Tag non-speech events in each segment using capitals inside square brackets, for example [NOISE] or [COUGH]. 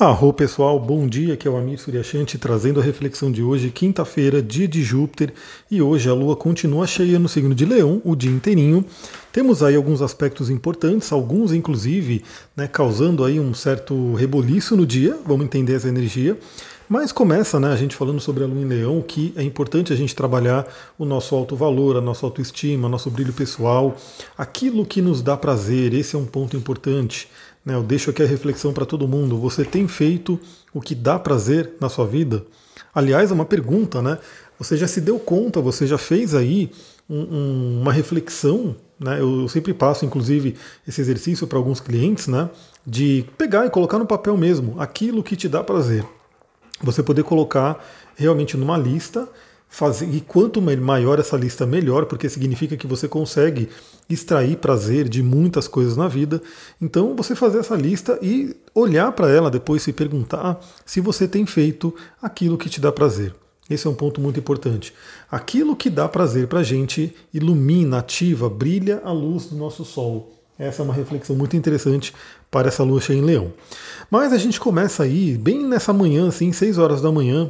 Arro pessoal, bom dia, aqui é o Amir Suryashanti trazendo a reflexão de hoje, quinta-feira, dia de Júpiter, e hoje a Lua continua cheia no signo de Leão o dia inteirinho. Temos aí alguns aspectos importantes, alguns inclusive né, causando aí um certo reboliço no dia, vamos entender essa energia. Mas começa né, a gente falando sobre a Lua em Leão, que é importante a gente trabalhar o nosso alto valor, a nossa autoestima, nosso brilho pessoal, aquilo que nos dá prazer, esse é um ponto importante. Né, eu deixo aqui a reflexão para todo mundo. Você tem feito o que dá prazer na sua vida? Aliás, é uma pergunta, né? Você já se deu conta, você já fez aí um, um, uma reflexão, né? Eu sempre passo, inclusive, esse exercício para alguns clientes, né? De pegar e colocar no papel mesmo aquilo que te dá prazer. Você poder colocar realmente numa lista fazer, e quanto maior essa lista, melhor, porque significa que você consegue extrair prazer de muitas coisas na vida. Então, você fazer essa lista e olhar para ela depois, se perguntar se você tem feito aquilo que te dá prazer. Esse é um ponto muito importante. Aquilo que dá prazer para a gente ilumina, ativa, brilha a luz do nosso sol. Essa é uma reflexão muito interessante para essa lua cheia em leão. Mas a gente começa aí, bem nessa manhã, assim, 6 horas da manhã,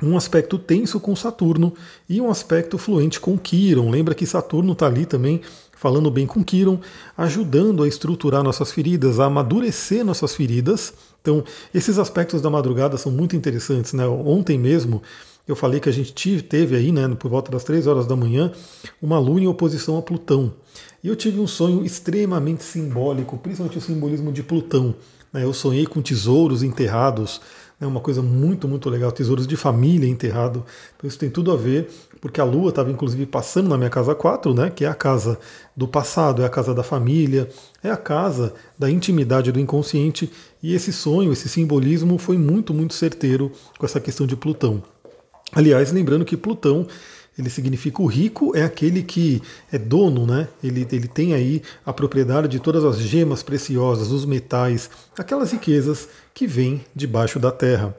um aspecto tenso com Saturno e um aspecto fluente com Quiron. Lembra que Saturno está ali também falando bem com Quiron, ajudando a estruturar nossas feridas, a amadurecer nossas feridas. Então, esses aspectos da madrugada são muito interessantes. Né? Ontem mesmo eu falei que a gente teve aí, né, por volta das 3 horas da manhã, uma lua em oposição a Plutão. E eu tive um sonho extremamente simbólico, principalmente o simbolismo de Plutão. Né? Eu sonhei com tesouros enterrados é uma coisa muito, muito legal. Tesouros de família enterrado. Então isso tem tudo a ver, porque a Lua estava inclusive passando na minha casa 4, né? Que é a casa do passado, é a casa da família, é a casa da intimidade do inconsciente. E esse sonho, esse simbolismo foi muito, muito certeiro com essa questão de Plutão. Aliás, lembrando que Plutão ele significa o rico é aquele que é dono, né? Ele, ele tem aí a propriedade de todas as gemas preciosas, os metais, aquelas riquezas que vêm debaixo da terra.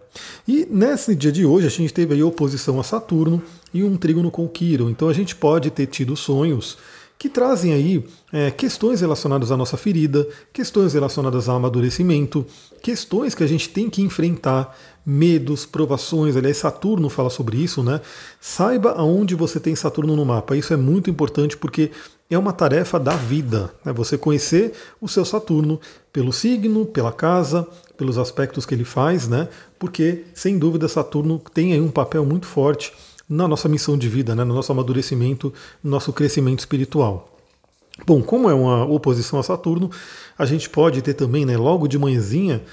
E nesse dia de hoje a gente teve aí oposição a Saturno e um trígono com Quirón. Então a gente pode ter tido sonhos que trazem aí é, questões relacionadas à nossa ferida, questões relacionadas ao amadurecimento, questões que a gente tem que enfrentar, medos, provações. Aliás, Saturno fala sobre isso, né? Saiba aonde você tem Saturno no mapa. Isso é muito importante porque é uma tarefa da vida, né? Você conhecer o seu Saturno pelo signo, pela casa, pelos aspectos que ele faz, né? Porque, sem dúvida, Saturno tem aí um papel muito forte na nossa missão de vida, né, no nosso amadurecimento, no nosso crescimento espiritual. Bom, como é uma oposição a Saturno, a gente pode ter também, né, logo de manhãzinha,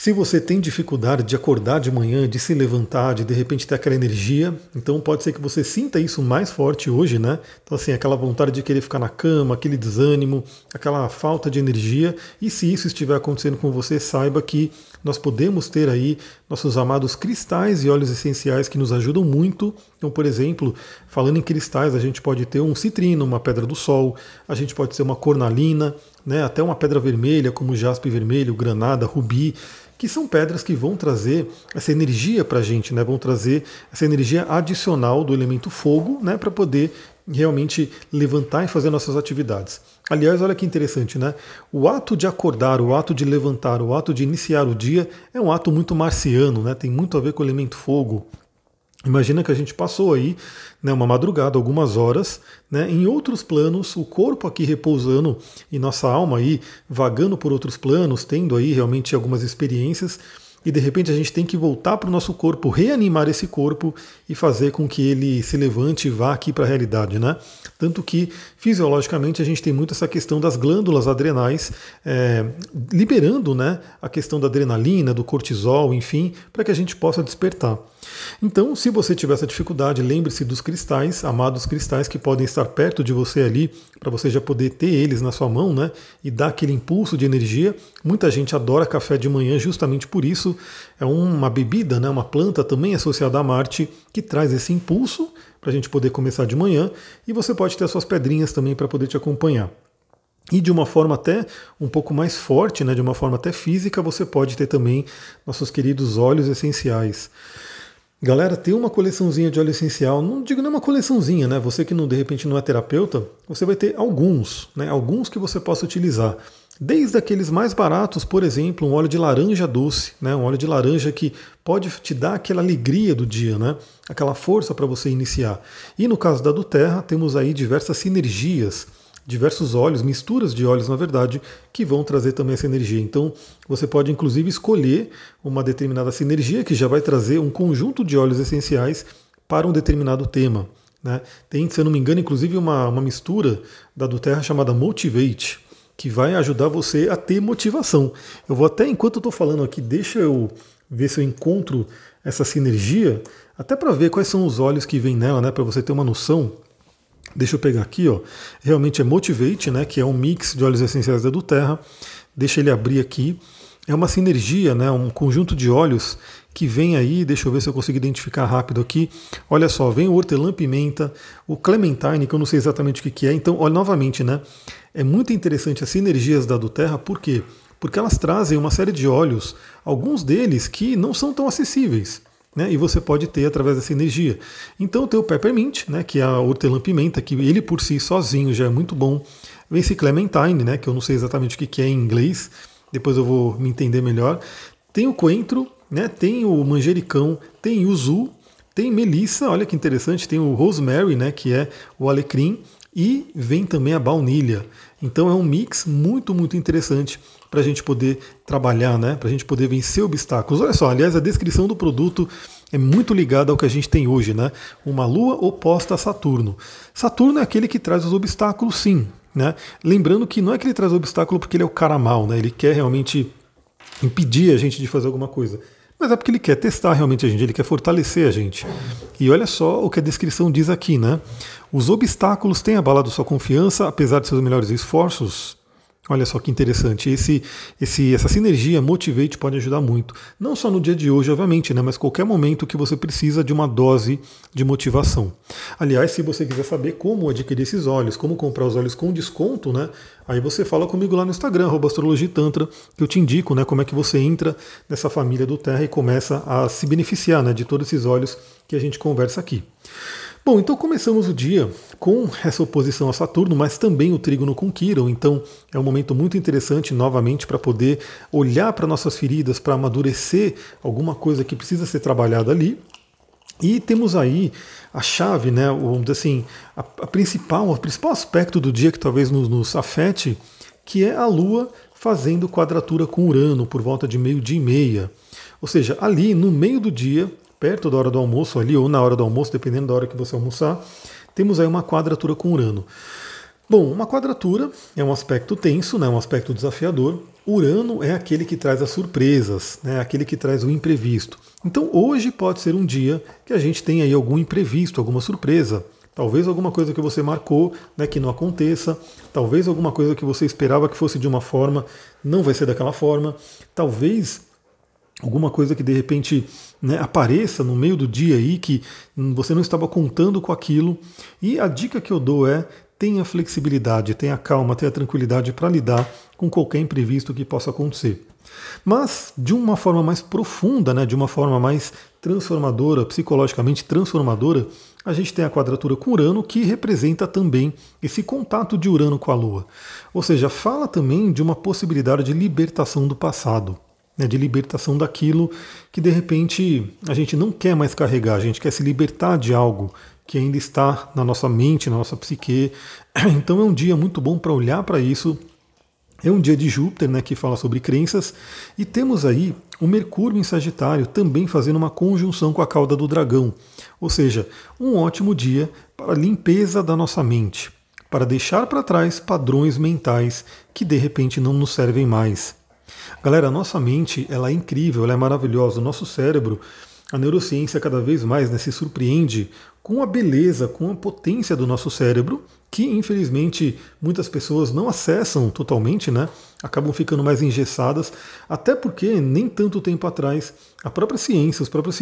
se você tem dificuldade de acordar de manhã, de se levantar, de de repente ter aquela energia, então pode ser que você sinta isso mais forte hoje, né? Então, assim, aquela vontade de querer ficar na cama, aquele desânimo, aquela falta de energia. E se isso estiver acontecendo com você, saiba que nós podemos ter aí nossos amados cristais e óleos essenciais que nos ajudam muito. Então, por exemplo, falando em cristais, a gente pode ter um citrino, uma pedra do sol, a gente pode ter uma cornalina, né, até uma pedra vermelha, como jaspe vermelho, granada, rubi que são pedras que vão trazer essa energia para a gente, né? vão trazer essa energia adicional do elemento fogo né? para poder realmente levantar e fazer nossas atividades. Aliás, olha que interessante, né? O ato de acordar, o ato de levantar, o ato de iniciar o dia é um ato muito marciano, né? Tem muito a ver com o elemento fogo. Imagina que a gente passou aí né, uma madrugada, algumas horas, né, em outros planos, o corpo aqui repousando e nossa alma aí vagando por outros planos, tendo aí realmente algumas experiências e de repente a gente tem que voltar para o nosso corpo, reanimar esse corpo e fazer com que ele se levante e vá aqui para a realidade, né? Tanto que fisiologicamente a gente tem muito essa questão das glândulas adrenais é, liberando, né, a questão da adrenalina, do cortisol, enfim, para que a gente possa despertar. Então, se você tiver essa dificuldade, lembre-se dos cristais, amados cristais que podem estar perto de você ali, para você já poder ter eles na sua mão, né? E dar aquele impulso de energia. Muita gente adora café de manhã justamente por isso. É uma bebida, né? uma planta também associada a Marte, que traz esse impulso para a gente poder começar de manhã. E você pode ter as suas pedrinhas também para poder te acompanhar. E de uma forma até um pouco mais forte, né, de uma forma até física, você pode ter também nossos queridos óleos essenciais. Galera, tem uma coleçãozinha de óleo essencial, não digo nem uma coleçãozinha, né? Você que não, de repente não é terapeuta, você vai ter alguns, né? Alguns que você possa utilizar. Desde aqueles mais baratos, por exemplo, um óleo de laranja doce, né? um óleo de laranja que pode te dar aquela alegria do dia, né? aquela força para você iniciar. E no caso da do Terra, temos aí diversas sinergias, diversos óleos, misturas de óleos, na verdade, que vão trazer também essa energia. Então, você pode inclusive escolher uma determinada sinergia que já vai trazer um conjunto de óleos essenciais para um determinado tema. Né? Tem, se eu não me engano, inclusive uma, uma mistura da do Terra chamada Motivate que vai ajudar você a ter motivação. Eu vou até, enquanto eu estou falando aqui, deixa eu ver se eu encontro essa sinergia, até para ver quais são os olhos que vem nela, né, para você ter uma noção. Deixa eu pegar aqui, ó. Realmente é Motivate, né, que é um mix de óleos essenciais da do Terra. Deixa ele abrir aqui. É uma sinergia, né, um conjunto de óleos que vem aí, deixa eu ver se eu consigo identificar rápido aqui. Olha só, vem o hortelã-pimenta, o clementine, que eu não sei exatamente o que é. Então, olha novamente, né? É muito interessante as sinergias da Duterra, por quê? Porque elas trazem uma série de óleos, alguns deles que não são tão acessíveis. Né, e você pode ter através dessa energia. Então tem o Peppermint, né, que é a hortelã-pimenta, que ele por si sozinho já é muito bom. Vem esse Clementine, né, que eu não sei exatamente o que é em inglês, depois eu vou me entender melhor. Tem o coentro, né, tem o manjericão, tem o yuzu, tem melissa, olha que interessante, tem o rosemary, né, que é o alecrim, e vem também a baunilha. Então é um mix muito, muito interessante para a gente poder trabalhar, né? para a gente poder vencer obstáculos. Olha só, aliás, a descrição do produto é muito ligada ao que a gente tem hoje, né? Uma lua oposta a Saturno. Saturno é aquele que traz os obstáculos, sim. Né? Lembrando que não é que ele traz obstáculo porque ele é o cara mal, né? ele quer realmente impedir a gente de fazer alguma coisa mas é porque ele quer testar realmente a gente, ele quer fortalecer a gente. E olha só o que a descrição diz aqui, né? Os obstáculos têm abalado sua confiança, apesar de seus melhores esforços. Olha só que interessante. Esse, esse, essa sinergia Motivate pode ajudar muito. Não só no dia de hoje, obviamente, né, mas qualquer momento que você precisa de uma dose de motivação. Aliás, se você quiser saber como adquirir esses óleos, como comprar os óleos com desconto, né, aí você fala comigo lá no Instagram, astrologitantra, que eu te indico né, como é que você entra nessa família do Terra e começa a se beneficiar né, de todos esses óleos que a gente conversa aqui. Bom, então começamos o dia com essa oposição a Saturno, mas também o trígono com Quirón. Então é um momento muito interessante novamente para poder olhar para nossas feridas, para amadurecer alguma coisa que precisa ser trabalhada ali. E temos aí a chave, né, assim, a, a principal, o principal aspecto do dia que talvez nos, nos afete, que é a Lua fazendo quadratura com Urano por volta de meio-dia e meia. Ou seja, ali no meio do dia, perto da hora do almoço ali, ou na hora do almoço, dependendo da hora que você almoçar, temos aí uma quadratura com Urano. Bom, uma quadratura é um aspecto tenso, né, um aspecto desafiador. Urano é aquele que traz as surpresas, né, aquele que traz o imprevisto. Então hoje pode ser um dia que a gente tem aí algum imprevisto, alguma surpresa. Talvez alguma coisa que você marcou né, que não aconteça, talvez alguma coisa que você esperava que fosse de uma forma, não vai ser daquela forma. Talvez alguma coisa que de repente né, apareça no meio do dia aí que você não estava contando com aquilo. E a dica que eu dou é tenha flexibilidade, tenha calma, tenha tranquilidade para lidar com qualquer imprevisto que possa acontecer. Mas de uma forma mais profunda, né, de uma forma mais transformadora, psicologicamente transformadora, a gente tem a quadratura com Urano, que representa também esse contato de Urano com a Lua. Ou seja, fala também de uma possibilidade de libertação do passado né, de libertação daquilo que de repente a gente não quer mais carregar, a gente quer se libertar de algo que ainda está na nossa mente, na nossa psique. [CLEARS THROAT] Então é um dia muito bom para olhar para isso. É um dia de Júpiter, né, que fala sobre crenças, e temos aí o Mercúrio em Sagitário também fazendo uma conjunção com a cauda do dragão. Ou seja, um ótimo dia para a limpeza da nossa mente, para deixar para trás padrões mentais que de repente não nos servem mais. Galera, a nossa mente ela é incrível, ela é maravilhosa. O nosso cérebro, a neurociência cada vez mais né, se surpreende com a beleza, com a potência do nosso cérebro, que infelizmente muitas pessoas não acessam totalmente, né? Acabam ficando mais engessadas, até porque nem tanto tempo atrás a própria ciência, os próprios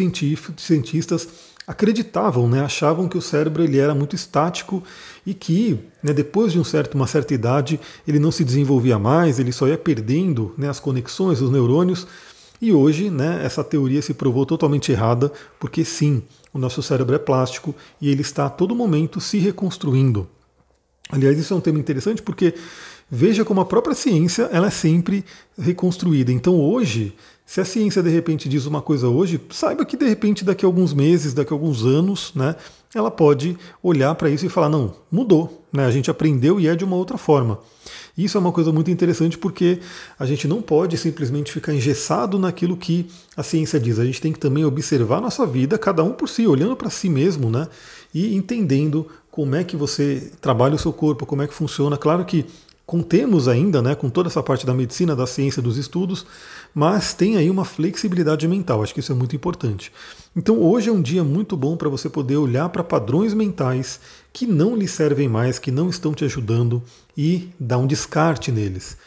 cientistas acreditavam, né, achavam que o cérebro ele era muito estático e que né, depois de um certo, uma certa idade ele não se desenvolvia mais, ele só ia perdendo né, as conexões, os neurônios. E hoje né, essa teoria se provou totalmente errada, porque sim, o nosso cérebro é plástico e ele está a todo momento se reconstruindo. Aliás, isso é um tema interessante porque Veja como a própria ciência ela é sempre reconstruída. Então hoje, se a ciência de repente diz uma coisa hoje, saiba que de repente daqui a alguns meses, daqui a alguns anos, né, ela pode olhar para isso e falar não, mudou, né, a gente aprendeu e é de uma outra forma. Isso é uma coisa muito interessante porque a gente não pode simplesmente ficar engessado naquilo que a ciência diz. A gente tem que também observar nossa vida, cada um por si, olhando para si mesmo, né? E entendendo como é que você trabalha o seu corpo, como é que funciona. Claro que contemos ainda, né, com toda essa parte da medicina, da ciência, dos estudos, mas tem aí uma flexibilidade mental. Acho que isso é muito importante. Então hoje é um dia muito bom para você poder olhar para padrões mentais que não lhe servem mais, que não estão te ajudando e dar um descarte neles.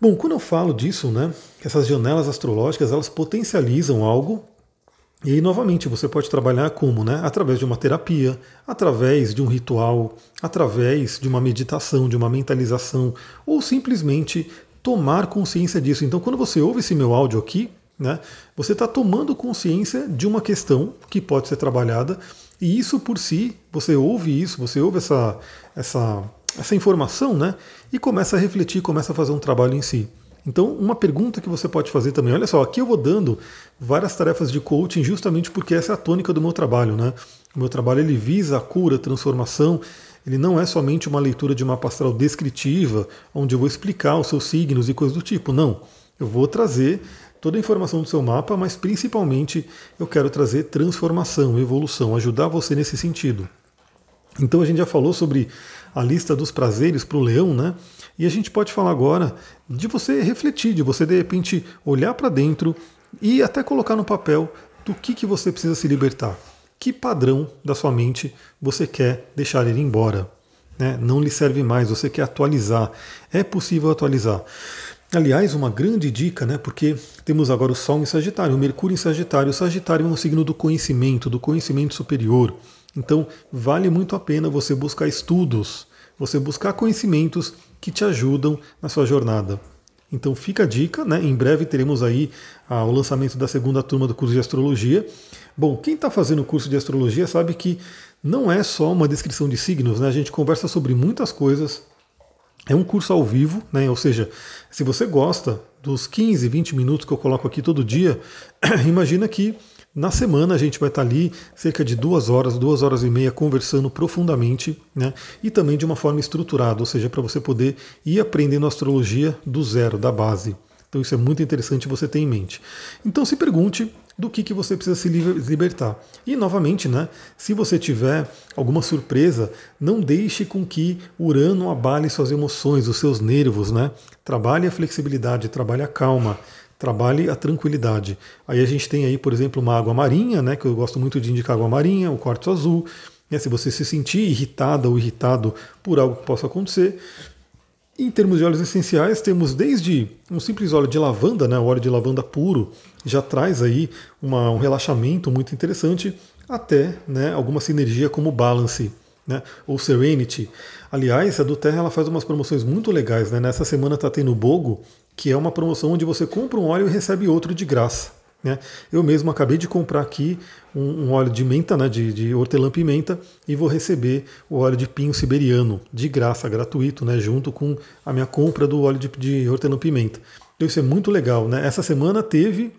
Bom, quando eu falo disso, né, essas janelas astrológicas elas potencializam algo e aí, novamente, você pode trabalhar como? Né? Através de uma terapia, através de um ritual, através de uma meditação, de uma mentalização, ou simplesmente tomar consciência disso. Então, quando você ouve esse meu áudio aqui, né, você está tomando consciência de uma questão que pode ser trabalhada, e isso por si, você ouve isso, você ouve essa, essa, essa informação, né, e começa a refletir, começa a fazer um trabalho em si. Então, uma pergunta que você pode fazer também, olha só, aqui eu vou dando várias tarefas de coaching justamente porque essa é a tônica do meu trabalho, né? O meu trabalho ele visa a cura, a transformação, ele não é somente uma leitura de uma astral descritiva, onde eu vou explicar os seus signos e coisas do tipo, não. Eu vou trazer toda a informação do seu mapa, mas principalmente eu quero trazer transformação, evolução, ajudar você nesse sentido. Então a gente já falou sobre a lista dos prazeres para o leão, né? E a gente pode falar agora de você refletir, de você de repente olhar para dentro e até colocar no papel do que, que você precisa se libertar. Que padrão da sua mente você quer deixar ele embora? Né? Não lhe serve mais, você quer atualizar. É possível atualizar. Aliás, uma grande dica, né? Porque temos agora o Sol em Sagitário, o Mercúrio em Sagitário. O Sagitário é um signo do conhecimento, do conhecimento superior. Então, vale muito a pena você buscar estudos, você buscar conhecimentos que te ajudam na sua jornada. Então fica a dica, né? Em breve teremos aí ah, o lançamento da segunda turma do curso de astrologia. Bom, quem está fazendo o curso de astrologia sabe que não é só uma descrição de signos, né? A gente conversa sobre muitas coisas. É um curso ao vivo, né? Ou seja, se você gosta dos 15, 20 minutos que eu coloco aqui todo dia, [CLEARS THROAT] imagina que na semana a gente vai estar ali cerca de duas horas, duas horas e meia conversando profundamente, né? E também de uma forma estruturada, ou seja, para você poder ir aprendendo astrologia do zero, da base. Então isso é muito interessante você ter em mente. Então se pergunte do que, que você precisa se libertar. E novamente, né, se você tiver alguma surpresa, não deixe com que Urano abale suas emoções, os seus nervos, né? Trabalhe a flexibilidade, trabalhe a calma trabalhe a tranquilidade. Aí a gente tem aí, por exemplo, uma água marinha, né, que eu gosto muito de indicar água marinha, o quartzo azul. Né, se você se sentir irritada ou irritado por algo que possa acontecer. Em termos de óleos essenciais, temos desde um simples óleo de lavanda, né, o óleo de lavanda puro, já traz aí uma, um relaxamento muito interessante, até né, alguma sinergia como Balance né, ou Serenity. Aliás, a do Terra ela faz umas promoções muito legais. Né? Nessa semana está tendo o Bogo, que é uma promoção onde você compra um óleo e recebe outro de graça. Né? Eu mesmo acabei de comprar aqui um, um óleo de menta, né, de, de hortelã-pimenta, e vou receber o óleo de pinho siberiano de graça, gratuito, né, junto com a minha compra do óleo de, de hortelã-pimenta. Então isso é muito legal. Né? Essa semana teve,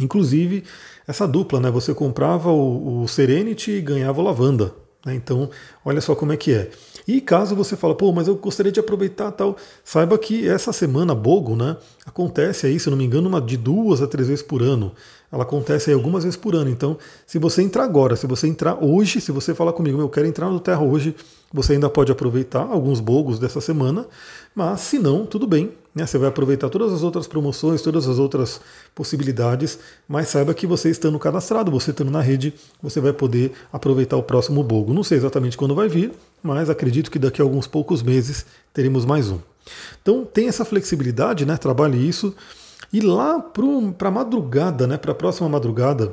inclusive, essa dupla. Né? Você comprava o, o Serenity e ganhava o lavanda. Né? Então, olha só como é que é. E caso você fala, pô, mas eu gostaria de aproveitar tal, saiba que essa semana Bogo, né, acontece aí, se não me engano, uma de duas a três vezes por ano. Ela acontece aí algumas vezes por ano. Então, se você entrar agora, se você entrar hoje, se você falar comigo, eu quero entrar no Terra hoje, você ainda pode aproveitar alguns bogos dessa semana, mas se não, tudo bem. Né? Você vai aproveitar todas as outras promoções, todas as outras possibilidades, mas saiba que você estando cadastrado, você estando na rede, você vai poder aproveitar o próximo bogo. Não sei exatamente quando vai vir, mas acredito que daqui a alguns poucos meses teremos mais um. Então tem essa flexibilidade, né? Trabalhe isso. E lá para a madrugada, né? Para a próxima madrugada,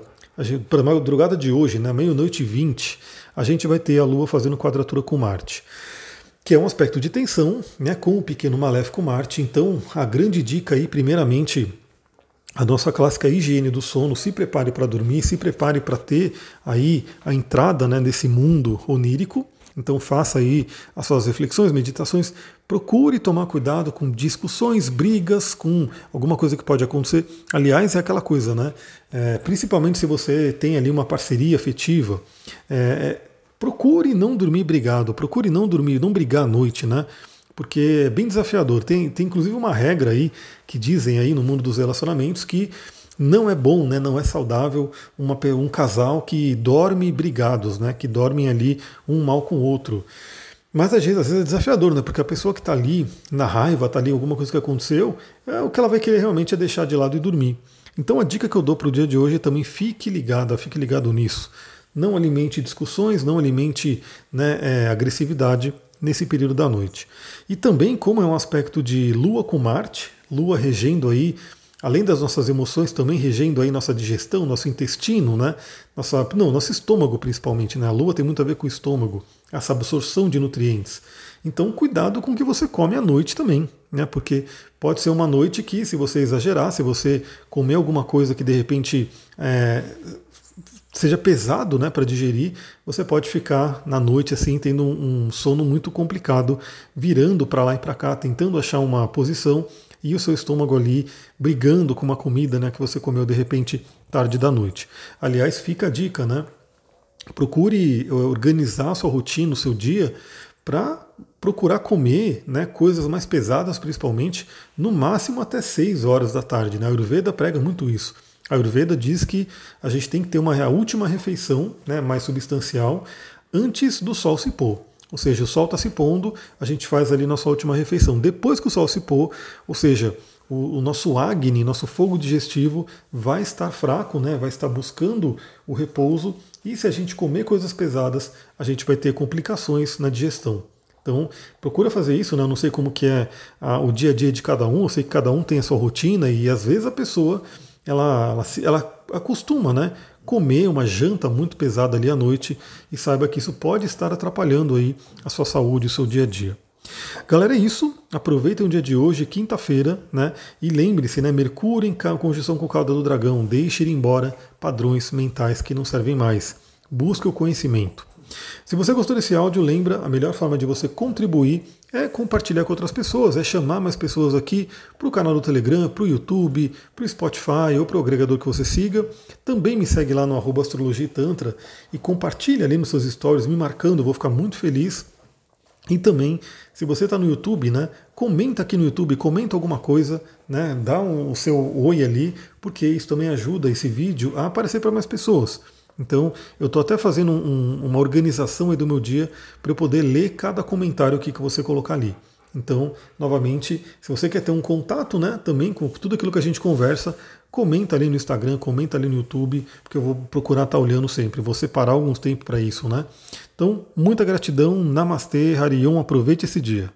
para a madrugada de hoje, né? Meia-noite e 20, a gente vai ter a Lua fazendo quadratura com Marte que é um aspecto de tensão, né, com o pequeno maléfico Marte. Então, a grande dica aí, primeiramente, a nossa clássica higiene do sono, se prepare para dormir, se prepare para ter aí a entrada né, nesse mundo onírico. Então faça aí as suas reflexões, meditações. Procure tomar cuidado com discussões, brigas, com alguma coisa que pode acontecer. Aliás, é aquela coisa, né? É, principalmente se você tem ali uma parceria afetiva. É, é procure não dormir brigado, procure não dormir, não brigar à noite, né? Porque é bem desafiador. Tem, tem inclusive uma regra aí que dizem aí no mundo dos relacionamentos que não é bom, né, não é saudável uma, um casal que dorme brigados, né, que dormem ali um mal com o outro. Mas às vezes, às vezes é desafiador, né? Porque a pessoa que está ali na raiva, está ali alguma coisa que aconteceu, é, o que ela vai querer realmente é deixar de lado e dormir. Então a dica que eu dou para o dia de hoje é também fique ligada, fique ligado nisso. Não alimente discussões, não alimente né, é, agressividade nesse período da noite. E também, como é um aspecto de Lua com Marte, Lua regendo aí além das nossas emoções, também regendo aí nossa digestão, nosso intestino, né? Nossa, não, nosso estômago principalmente, né? A lua tem muito a ver com o estômago, essa absorção de nutrientes. Então, cuidado com o que você come à noite também, né? Porque pode ser uma noite que, se você exagerar, se você comer alguma coisa que de repente é, seja pesado né, para digerir, você pode ficar na noite assim tendo um, sono muito complicado, virando para lá e para cá, tentando achar uma posição e o seu estômago ali brigando com uma comida né, que você comeu de repente tarde da noite. Aliás, fica a dica, né? Procure organizar a sua rotina, o seu dia, para procurar comer né, coisas mais pesadas, principalmente, no máximo até 6 horas da tarde. Né? A Ayurveda prega muito isso. A Ayurveda diz que a gente tem que ter uma a última refeição né, mais substancial antes do sol se pôr. Ou seja, o sol está se pondo, a gente faz ali nossa última refeição. Depois que o sol se pôr, ou seja, o, o, nosso Agni, nosso fogo digestivo, vai estar fraco, né? vai estar buscando o repouso. E se a gente comer coisas pesadas, a gente vai ter complicações na digestão. Então, procura fazer isso, né? Eu não sei como que é a, o dia a dia de cada um, eu sei que cada um tem a sua rotina e às vezes a pessoa ela, ela, ela acostuma, né? comer uma janta muito pesada ali à noite e saiba que isso pode estar atrapalhando aí a sua saúde, o seu dia a dia. Galera, é isso. Aproveitem o dia de hoje, quinta-feira, né? E lembre-se, né? Mercúrio em conjunção com o cauda do dragão. Deixe ir embora padrões mentais que não servem mais. Busque o conhecimento. Se você gostou desse áudio, lembra, a melhor forma de você contribuir é compartilhar com outras pessoas, é chamar mais pessoas aqui para o canal do Telegram, para o YouTube, para o Spotify ou para o agregador que você siga. Também me segue lá no arroba Astrologia Tantra e compartilha ali nos seus stories, me marcando, vou ficar muito feliz. E também, se você está no YouTube, né, comenta aqui no YouTube, comenta alguma coisa, né, dá um, o seu oi ali, porque isso também ajuda esse vídeo a aparecer para mais pessoas. Então, eu estou até fazendo um, uma organização do meu dia para eu poder ler cada comentário que, que você colocar ali. Então, novamente, se você quer ter um contato né, também com tudo aquilo que a gente conversa, comenta ali no Instagram, comenta ali no YouTube, porque eu vou procurar estar tá olhando sempre. Vou separar alguns tempos para isso, né? Então, muita gratidão, Namastê, Harion, aproveite esse dia.